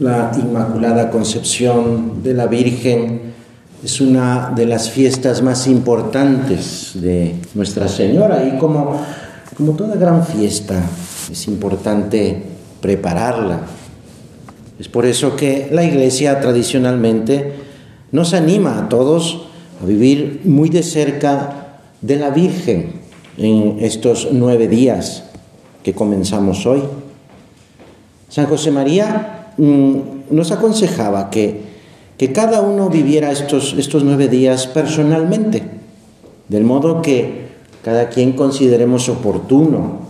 La Inmaculada Concepción de la Virgen es una de las fiestas más importantes de Nuestra Señora y como, como toda gran fiesta es importante prepararla. Es por eso que la Iglesia tradicionalmente nos anima a todos a vivir muy de cerca de la Virgen en estos nueve días que comenzamos hoy. San José María Mm, nos aconsejaba que, que cada uno viviera estos, estos nueve días personalmente, del modo que cada quien consideremos oportuno,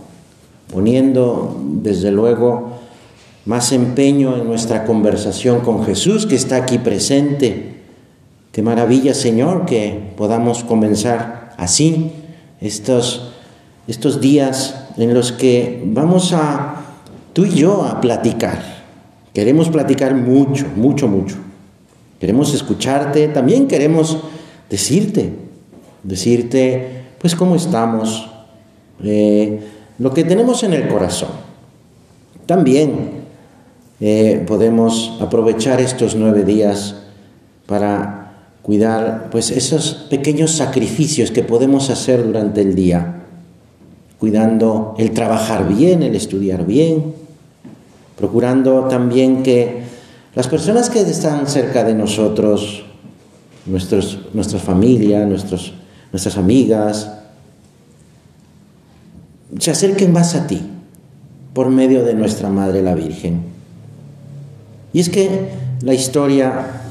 poniendo desde luego más empeño en nuestra conversación con Jesús que está aquí presente. Qué maravilla, Señor, que podamos comenzar así estos, estos días en los que vamos a, tú y yo, a platicar Queremos platicar mucho, mucho, mucho. Queremos escucharte, también queremos decirte, decirte, pues, cómo estamos, eh, lo que tenemos en el corazón. También eh, podemos aprovechar estos nueve días para cuidar, pues, esos pequeños sacrificios que podemos hacer durante el día, cuidando el trabajar bien, el estudiar bien, procurando también que las personas que están cerca de nosotros, nuestra familia, nuestros, nuestras amigas, se acerquen más a ti por medio de nuestra Madre la Virgen. Y es que la historia,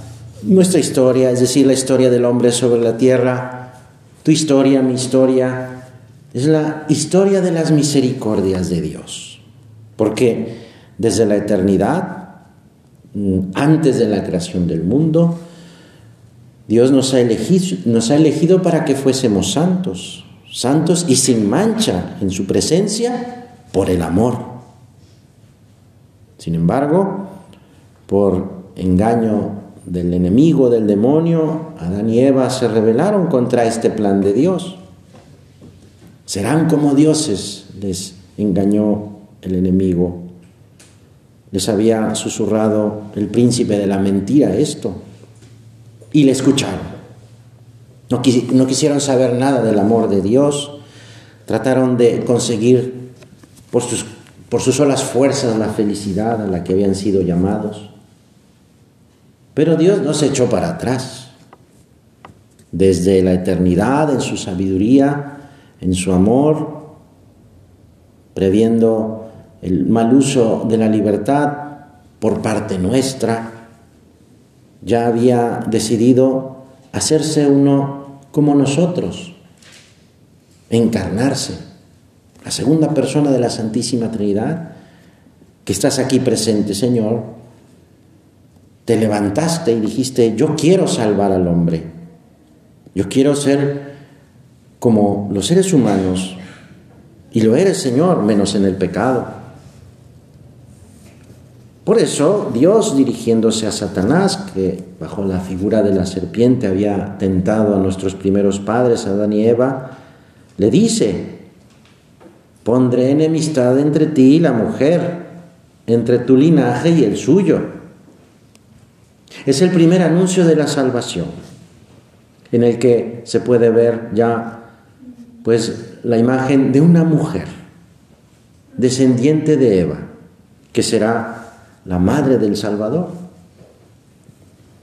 nuestra historia, es decir, la historia del hombre sobre la tierra, tu historia, mi historia, es la historia de las misericordias de Dios. Porque desde la eternidad, mm, antes de la creación del mundo, Dios nos ha, elegido, nos ha elegido para que fuésemos santos, santos y sin mancha en su presencia por el amor. Sin embargo, por engaño del enemigo, del demonio, Adán y Eva se rebelaron contra este plan de Dios. Serán como dioses, les engañó el enemigo les había susurrado el príncipe de la mentira esto. Y le escucharon. No, quisieron saber nada del amor de Dios. Trataron de conseguir por sus, por sus solas fuerzas la felicidad a la que habían sido llamados. Pero Dios no se echó para atrás. Desde la eternidad, en su sabiduría, en su amor, previendo el mal uso de la libertad por parte nuestra, ya había decidido hacerse uno como nosotros, encarnarse. La segunda persona de la Santísima Trinidad, que estás aquí presente, Señor, te levantaste y dijiste, yo quiero salvar al hombre, yo quiero ser como los seres humanos, y lo eres, Señor, menos en el pecado. Por eso Dios dirigiéndose a Satanás, que bajo la figura de la serpiente había tentado a nuestros primeros padres, Adán y Eva, le dice, pondré enemistad entre ti y la mujer, entre tu linaje y el suyo. Es el primer anuncio de la salvación, en el que se puede ver ya pues la imagen de una mujer descendiente de Eva, que será la madre del Salvador.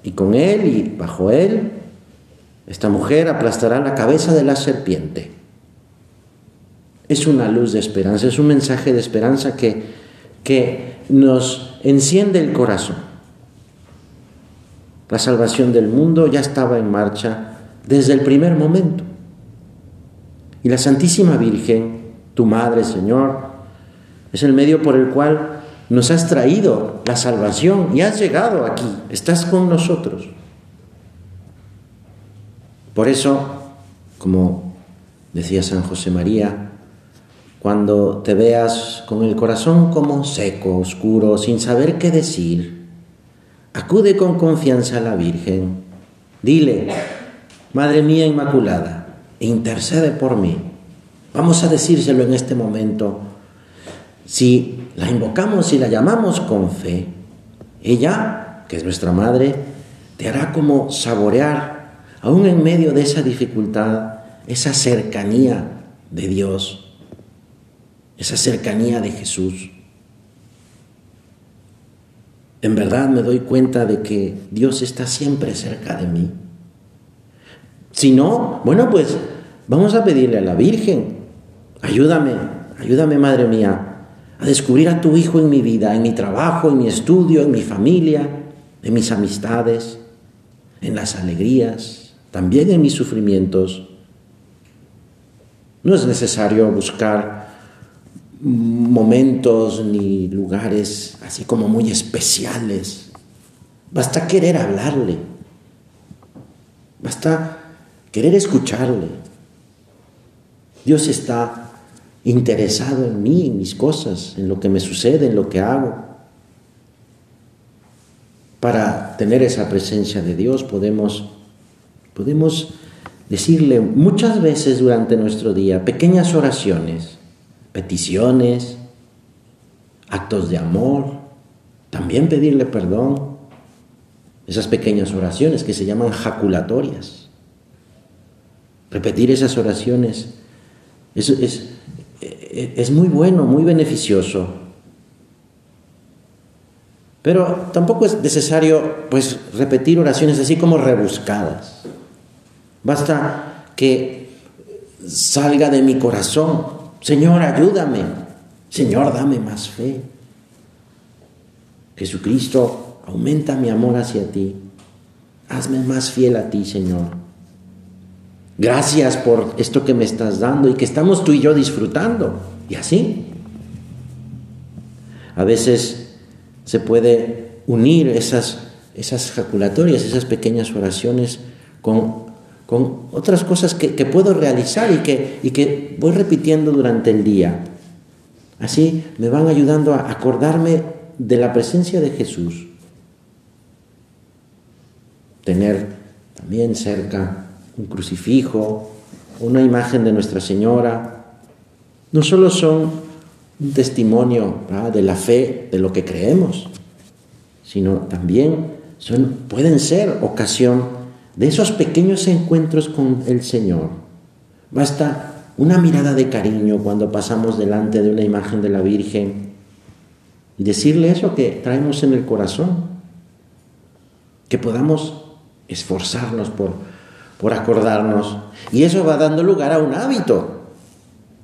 Y con él y bajo él, esta mujer aplastará la cabeza de la serpiente. Es una luz de esperanza, es un mensaje de esperanza que, que nos enciende el corazón. La salvación del mundo ya estaba en marcha desde el primer momento. Y la Santísima Virgen, tu Madre, Señor, es el medio por el cual nos has traído la salvación y has llegado aquí, estás con nosotros. Por eso, como decía San José María, cuando te veas con el corazón como seco, oscuro, sin saber qué decir, acude con confianza a la Virgen. Dile, Madre mía Inmaculada, intercede por mí. Vamos a decírselo en este momento. Si la invocamos y la llamamos con fe, Ella, que es nuestra madre, te hará como saborear, aún en medio de esa dificultad, esa cercanía de Dios, esa cercanía de Jesús. En verdad me doy cuenta de que Dios está siempre cerca de mí. Si no, bueno, pues vamos a pedirle a la Virgen, ayúdame, ayúdame Madre mía, a descubrir a tu Hijo en mi vida, en mi trabajo, en mi estudio, en mi familia, en mis amistades, en las alegrías, también en mis sufrimientos. No es necesario buscar momentos ni lugares así como muy especiales. Basta querer hablarle. Basta querer escucharle. Dios está interesado en mí, en mis cosas, en lo que me sucede, en lo que hago. Para tener esa presencia de Dios podemos, podemos decirle muchas veces durante nuestro día pequeñas oraciones, peticiones, actos de amor, también pedirle perdón, esas pequeñas oraciones que se llaman jaculatorias. Repetir esas oraciones es, es, es muy bueno, muy beneficioso. Pero tampoco es necesario pues repetir oraciones así como rebuscadas. Basta que salga de mi corazón, Señor, ayúdame, Señor, dame más fe. Jesucristo, aumenta mi amor hacia ti. Hazme más fiel a ti, Señor. Gracias por esto que me estás dando y que estamos tú y yo disfrutando. Y así. A veces se puede unir esas, esas jaculatorias, esas pequeñas oraciones con, con otras cosas que, puedo realizar y que, y que voy repitiendo durante el día. Así me van ayudando a acordarme de la presencia de Jesús. Tener también cerca un crucifijo, una imagen de Nuestra Señora, no solo son un testimonio de la fe, de lo que creemos, sino también son, pueden ser ocasión de esos pequeños encuentros con el Señor. Basta una mirada de cariño cuando pasamos delante de una imagen de la Virgen y decirle eso que traemos en el corazón, que podamos esforzarnos por por acordarnos. Y eso va dando lugar a un hábito,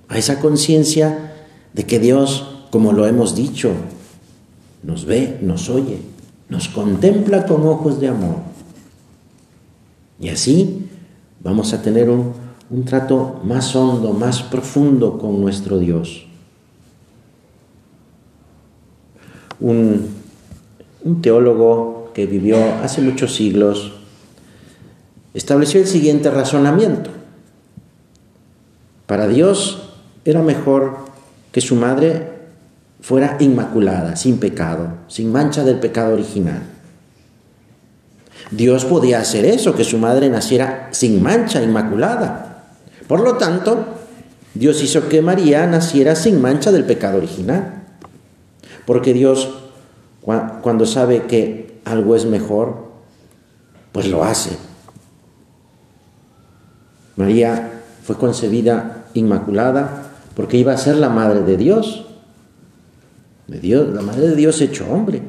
a esa conciencia de que Dios, como lo hemos dicho, nos ve, nos oye, nos contempla con ojos de amor. Y así vamos a tener un, trato más hondo, más profundo con nuestro Dios. Un, un teólogo que vivió hace muchos siglos, estableció el siguiente razonamiento. Para Dios era mejor que su madre fuera inmaculada, sin pecado, sin mancha del pecado original. Dios podía hacer eso, que su madre naciera sin mancha, inmaculada. Por lo tanto, Dios hizo que María naciera sin mancha del pecado original. Porque Dios, cuando sabe que algo es mejor, pues lo hace María fue concebida inmaculada porque iba a ser la madre de Dios. De Dios, la madre de Dios hecho hombre.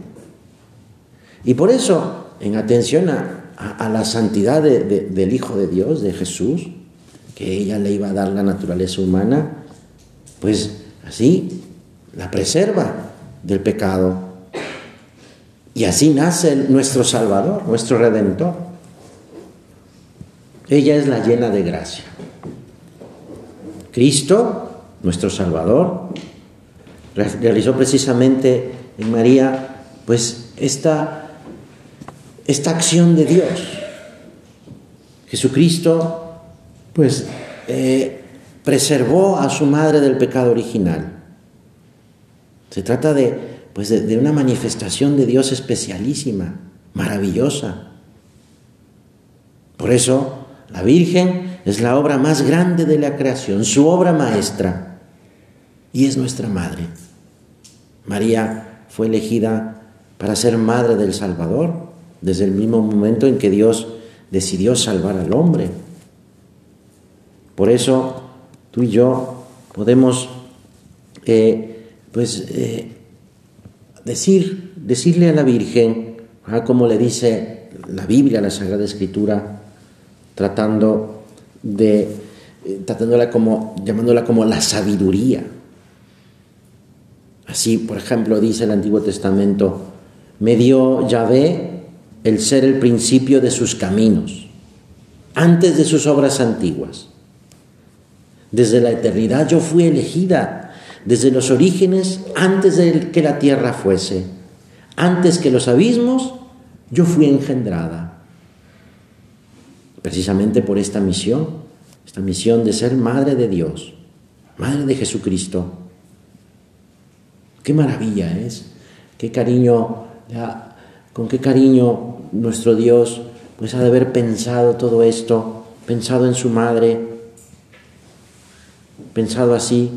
Y por eso, en atención a, la santidad del Hijo de Dios, de Jesús, que ella le iba a dar la naturaleza humana, pues así la preserva del pecado. Y así nace nuestro Salvador, nuestro Redentor. Ella es la llena de gracia. Cristo, nuestro Salvador, realizó precisamente en María pues esta, esta acción de Dios. Jesucristo pues eh, preservó a su madre del pecado original. Se trata de, pues de una manifestación de Dios especialísima, maravillosa. Por eso la Virgen es la obra más grande de la creación, su obra maestra, y es nuestra madre. María fue elegida para ser madre del Salvador, desde el mismo momento en que Dios decidió salvar al hombre. Por eso tú y yo podemos eh, pues, eh, decir, decirle a la Virgen, ah, como le dice la Biblia, la Sagrada Escritura, tratando de, eh, tratándola como, llamándola como la sabiduría. Así, por ejemplo, dice el Antiguo Testamento, me dio Yahvé el ser el principio de sus caminos, antes de sus obras antiguas. Desde la eternidad yo fui elegida, desde los orígenes, antes de que la tierra fuese, antes que los abismos, yo fui engendrada. Precisamente por esta misión, esta misión de ser madre de Dios, madre de Jesucristo. Qué maravilla es, qué cariño, con qué cariño nuestro Dios pues ha de haber pensado todo esto, pensado en su madre, pensado así,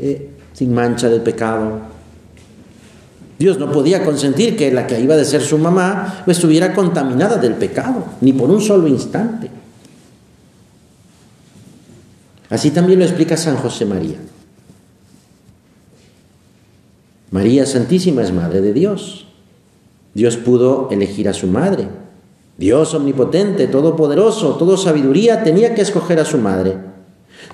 eh, sin mancha del pecado. Dios no podía consentir que la que iba de ser su mamá estuviera contaminada del pecado, ni por un solo instante. Así también lo explica San José María. María Santísima es Madre de Dios. Dios pudo elegir a su madre. Dios omnipotente, todopoderoso, todo sabiduría, tenía que escoger a su madre.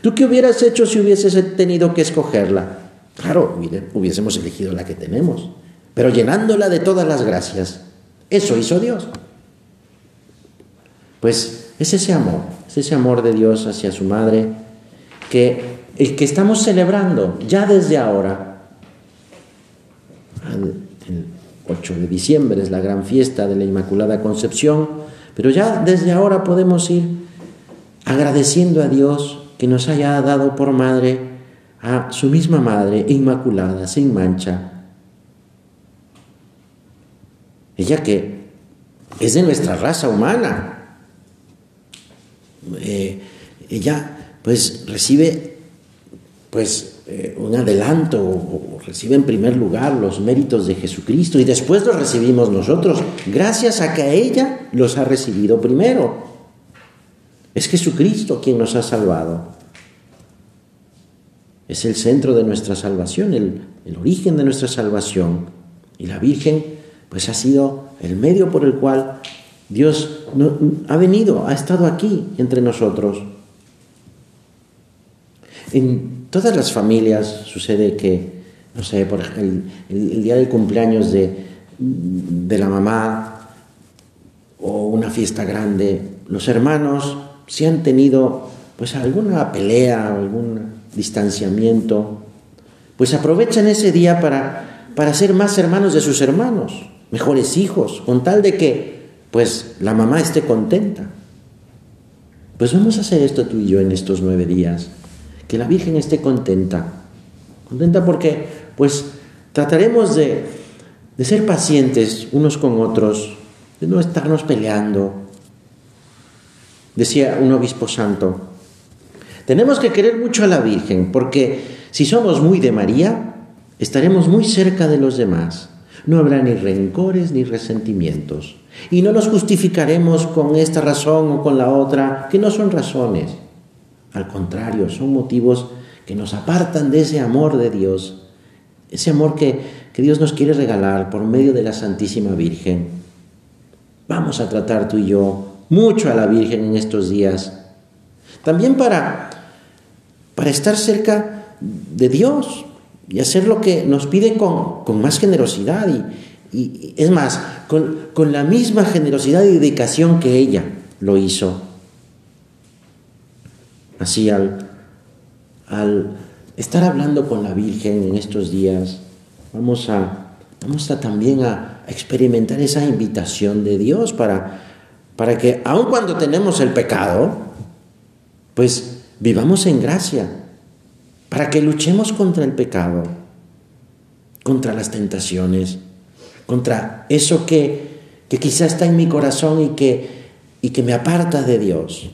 ¿Tú qué hubieras hecho si hubieses tenido que escogerla? Claro, hubiésemos elegido la que tenemos, pero llenándola de todas las gracias. Eso hizo Dios. Pues es ese amor, es ese amor de Dios hacia su madre que el que estamos celebrando ya desde ahora. El 8 de diciembre es la gran fiesta de la Inmaculada Concepción, pero ya desde ahora podemos ir agradeciendo a Dios que nos haya dado por madre a su misma madre inmaculada, sin mancha. Ella que es de nuestra raza humana. Eh, ella pues recibe pues eh, un adelanto o, recibe en primer lugar los méritos de Jesucristo y después los recibimos nosotros, gracias a que ella los ha recibido primero. Es Jesucristo quien nos ha salvado. Es el centro de nuestra salvación, el, origen de nuestra salvación. Y la Virgen, pues ha sido el medio por el cual Dios ha venido, ha estado aquí entre nosotros. En todas las familias sucede que, no sé, por ejemplo, el, día del cumpleaños de, de la mamá o una fiesta grande, los hermanos si han tenido pues alguna pelea, o algún distanciamiento, pues aprovechan ese día para, para ser más hermanos de sus hermanos, mejores hijos, con tal de que pues la mamá esté contenta. Pues vamos a hacer esto tú y yo en estos nueve días, que la Virgen esté contenta, contenta porque pues trataremos de, de ser pacientes unos con otros, de no estarnos peleando, Decía un obispo santo, tenemos que querer mucho a la Virgen, porque si somos muy de María, estaremos muy cerca de los demás. No habrá ni rencores ni resentimientos. Y no nos justificaremos con esta razón o con la otra, que no son razones. Al contrario, son motivos que nos apartan de ese amor de Dios, ese amor que, que Dios nos quiere regalar por medio de la Santísima Virgen. Vamos a tratar tú y yo mucho a la Virgen en estos días. También para, para estar cerca de Dios y hacer lo que nos pide con, más generosidad y, es más, con, la misma generosidad y dedicación que ella lo hizo. Así al, al estar hablando con la Virgen en estos días, vamos a, vamos a también a experimentar esa invitación de Dios para para que aun cuando tenemos el pecado, pues vivamos en gracia, para que luchemos contra el pecado, contra las tentaciones, contra eso que, que quizá está en mi corazón y que, y que me aparta de Dios.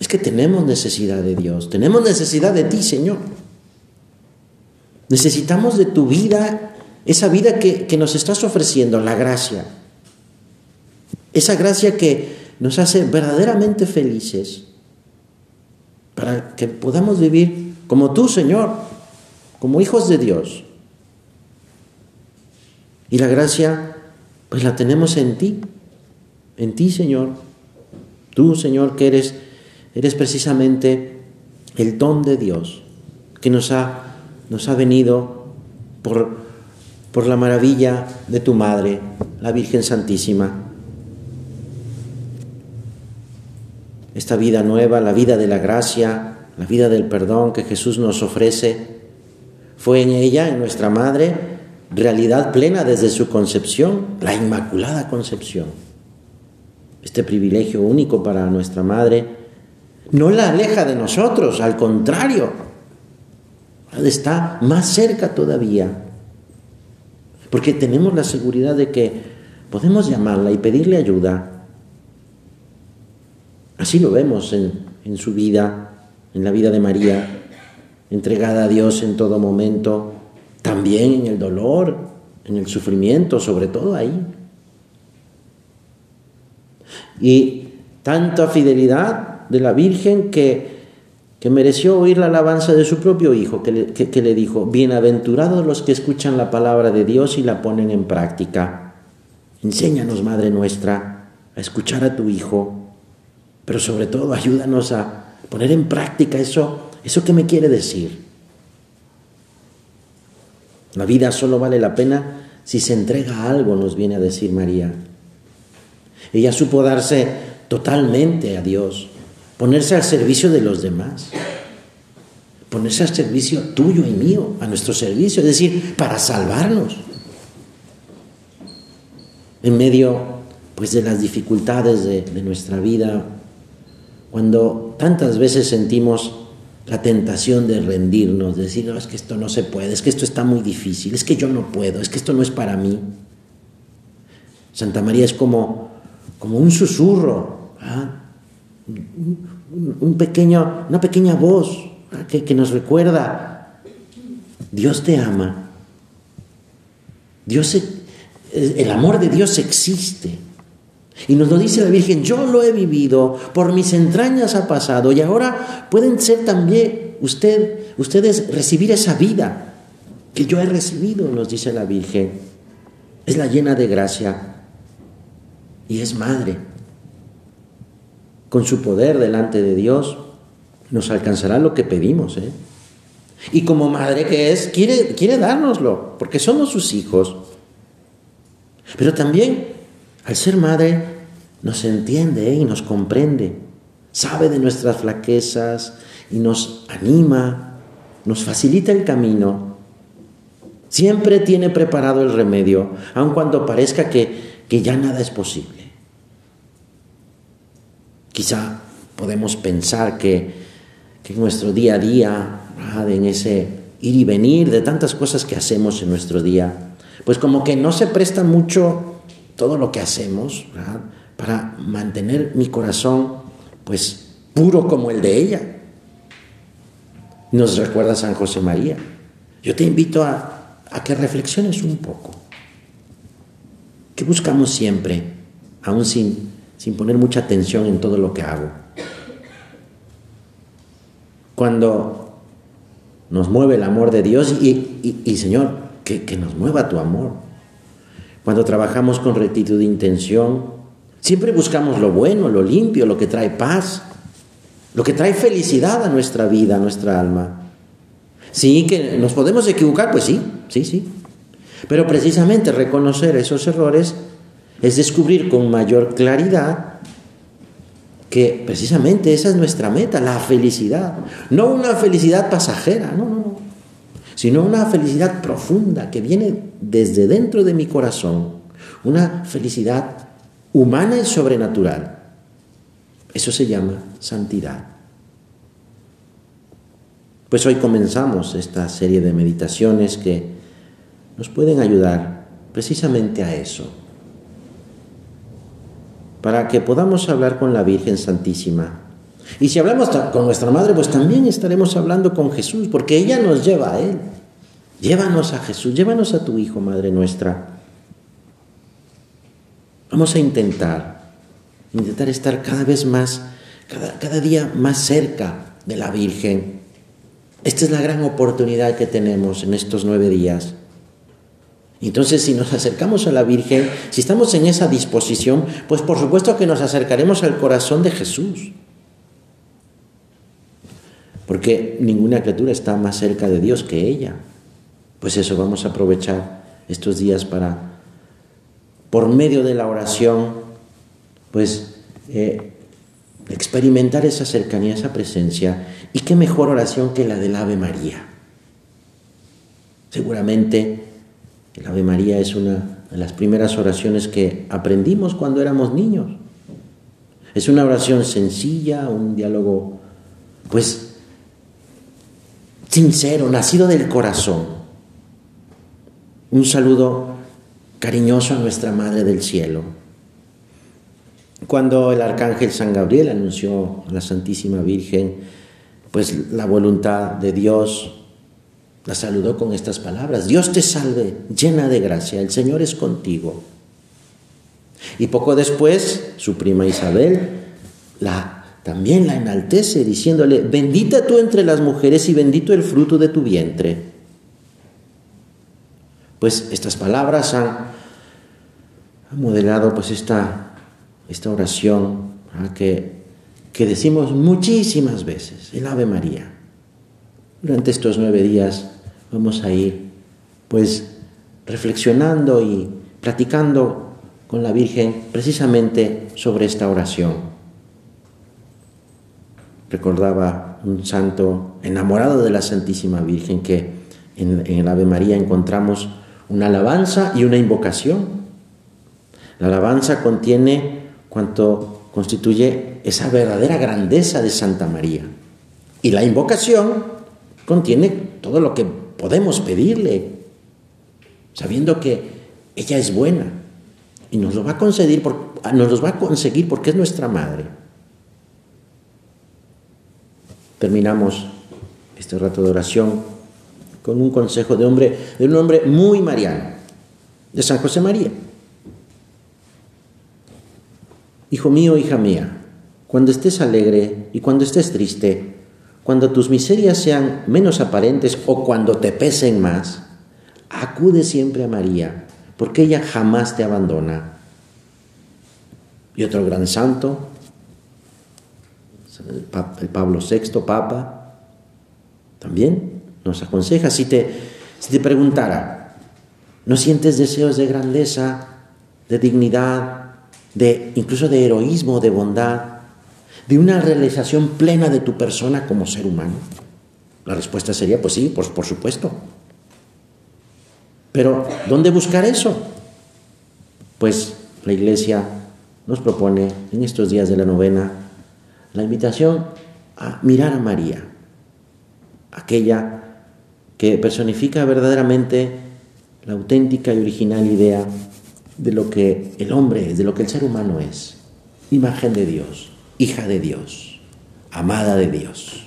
Es que tenemos necesidad de Dios, tenemos necesidad de ti, Señor. Necesitamos de tu vida esa vida que, que nos estás ofreciendo, la gracia. Esa gracia que nos hace verdaderamente felices para que podamos vivir como tú, Señor, como hijos de Dios. Y la gracia, pues la tenemos en ti, en ti, Señor. Tú, Señor, que eres, eres precisamente el don de Dios, que nos ha, nos ha venido por, por la maravilla de tu Madre, la Virgen Santísima. Esta vida nueva, la vida de la gracia, la vida del perdón que Jesús nos ofrece, fue en ella, en nuestra madre, realidad plena desde su concepción, la Inmaculada Concepción. Este privilegio único para nuestra madre no la aleja de nosotros, al contrario, está más cerca todavía, porque tenemos la seguridad de que podemos llamarla y pedirle ayuda Así lo vemos en, su vida, en la vida de María, entregada a Dios en todo momento, también en el dolor, en el sufrimiento, sobre todo ahí. Y tanta fidelidad de la Virgen que, que mereció oír la alabanza de su propio Hijo, que le, que le dijo, bienaventurados los que escuchan la palabra de Dios y la ponen en práctica. Enséñanos, Madre nuestra, a escuchar a tu Hijo pero sobre todo ayúdanos a poner en práctica eso, eso que me quiere decir. La vida solo vale la pena si se entrega algo, nos viene a decir María. Ella supo darse totalmente a Dios, ponerse al servicio de los demás, ponerse al servicio tuyo y mío, a nuestro servicio, es decir, para salvarnos. En medio pues de las dificultades de, de nuestra vida, cuando tantas veces sentimos la tentación de rendirnos, de decir, no, es que esto no se puede, es que esto está muy difícil, es que yo no puedo, es que esto no es para mí. Santa María es como, como un susurro, un, pequeño, una pequeña voz que, que nos recuerda, Dios te ama, Dios, el amor de Dios existe. Y nos lo dice la Virgen, yo lo he vivido, por mis entrañas ha pasado y ahora pueden ser también usted, ustedes recibir esa vida que yo he recibido, nos dice la Virgen. Es la llena de gracia y es madre. Con su poder delante de Dios nos alcanzará lo que pedimos. ¿eh? Y como madre que es, quiere, quiere dárnoslo, porque somos sus hijos. Pero también al ser madre, nos entiende y nos comprende, sabe de nuestras flaquezas y nos anima, nos facilita el camino. Siempre tiene preparado el remedio, aun cuando parezca que, ya nada es posible. Quizá podemos pensar que, que en nuestro día a día, en ese ir y venir de tantas cosas que hacemos en nuestro día, pues como que no se presta mucho todo lo que hacemos para mantener mi corazón pues puro como el de ella. Nos recuerda San José María. Yo te invito a, que reflexiones un poco. ¿Qué buscamos siempre, aún sin, sin poner mucha atención en todo lo que hago? Cuando nos mueve el amor de Dios y, Señor, que, que nos mueva tu amor cuando trabajamos con rectitud de intención, siempre buscamos lo bueno, lo limpio, lo que trae paz, lo que trae felicidad a nuestra vida, a nuestra alma. Sí, que nos podemos equivocar, pues sí, sí, sí. Pero precisamente reconocer esos errores es descubrir con mayor claridad que precisamente esa es nuestra meta, la felicidad. No una felicidad pasajera, no, no, no. Sino una felicidad profunda que viene desde dentro de mi corazón una felicidad humana y sobrenatural. Eso se llama santidad. Pues hoy comenzamos esta serie de meditaciones que nos pueden ayudar precisamente a eso, para que podamos hablar con la Virgen Santísima. Y si hablamos con nuestra Madre, pues también estaremos hablando con Jesús, porque ella nos lleva a Él. Llévanos a Jesús, llévanos a tu Hijo, Madre nuestra. Vamos a intentar, intentar estar cada vez más, cada, cada día más cerca de la Virgen. Esta es la gran oportunidad que tenemos en estos nueve días. Entonces, si nos acercamos a la Virgen, si estamos en esa disposición, pues por supuesto que nos acercaremos al corazón de Jesús. Porque ninguna criatura está más cerca de Dios que ella. Pues eso, vamos a aprovechar estos días para, por medio de la oración, pues eh, experimentar esa cercanía, esa presencia. Y qué mejor oración que la del Ave María. Seguramente el Ave María es una de las primeras oraciones que aprendimos cuando éramos niños. Es una oración sencilla, un diálogo, pues, sincero, nacido del corazón. Un saludo cariñoso a nuestra Madre del Cielo. Cuando el arcángel San Gabriel anunció a la Santísima Virgen, pues la voluntad de Dios, la saludó con estas palabras, Dios te salve, llena de gracia, el Señor es contigo. Y poco después, su prima Isabel la, también la enaltece diciéndole, bendita tú entre las mujeres y bendito el fruto de tu vientre. Pues estas palabras han, modelado pues esta, esta oración que, que decimos muchísimas veces, el Ave María. Durante estos nueve días vamos a ir pues reflexionando y platicando con la Virgen precisamente sobre esta oración. Recordaba un santo enamorado de la Santísima Virgen que en, el Ave María encontramos una alabanza y una invocación. La alabanza contiene cuanto constituye esa verdadera grandeza de Santa María. Y la invocación contiene todo lo que podemos pedirle, sabiendo que ella es buena y nos lo va a conceder, nos los va a conseguir porque es nuestra madre. Terminamos este rato de oración con un consejo de hombre, de un hombre muy mariano, de San José María. Hijo mío, hija mía, cuando estés alegre y cuando estés triste, cuando tus miserias sean menos aparentes o cuando te pesen más, acude siempre a María, porque ella jamás te abandona. Y otro gran santo, el Pablo VI, Papa, también nos aconseja, si te, si te preguntara, ¿no sientes deseos de grandeza, de dignidad, de incluso de heroísmo, de bondad? de una realización plena de tu persona como ser humano? La respuesta sería, pues sí, por, por supuesto. Pero, ¿dónde buscar eso? Pues la Iglesia nos propone en estos días de la novena la invitación a mirar a María, aquella que personifica verdaderamente la auténtica y original idea de lo que el hombre es, de lo que el ser humano es, imagen de Dios hija de Dios, amada de Dios.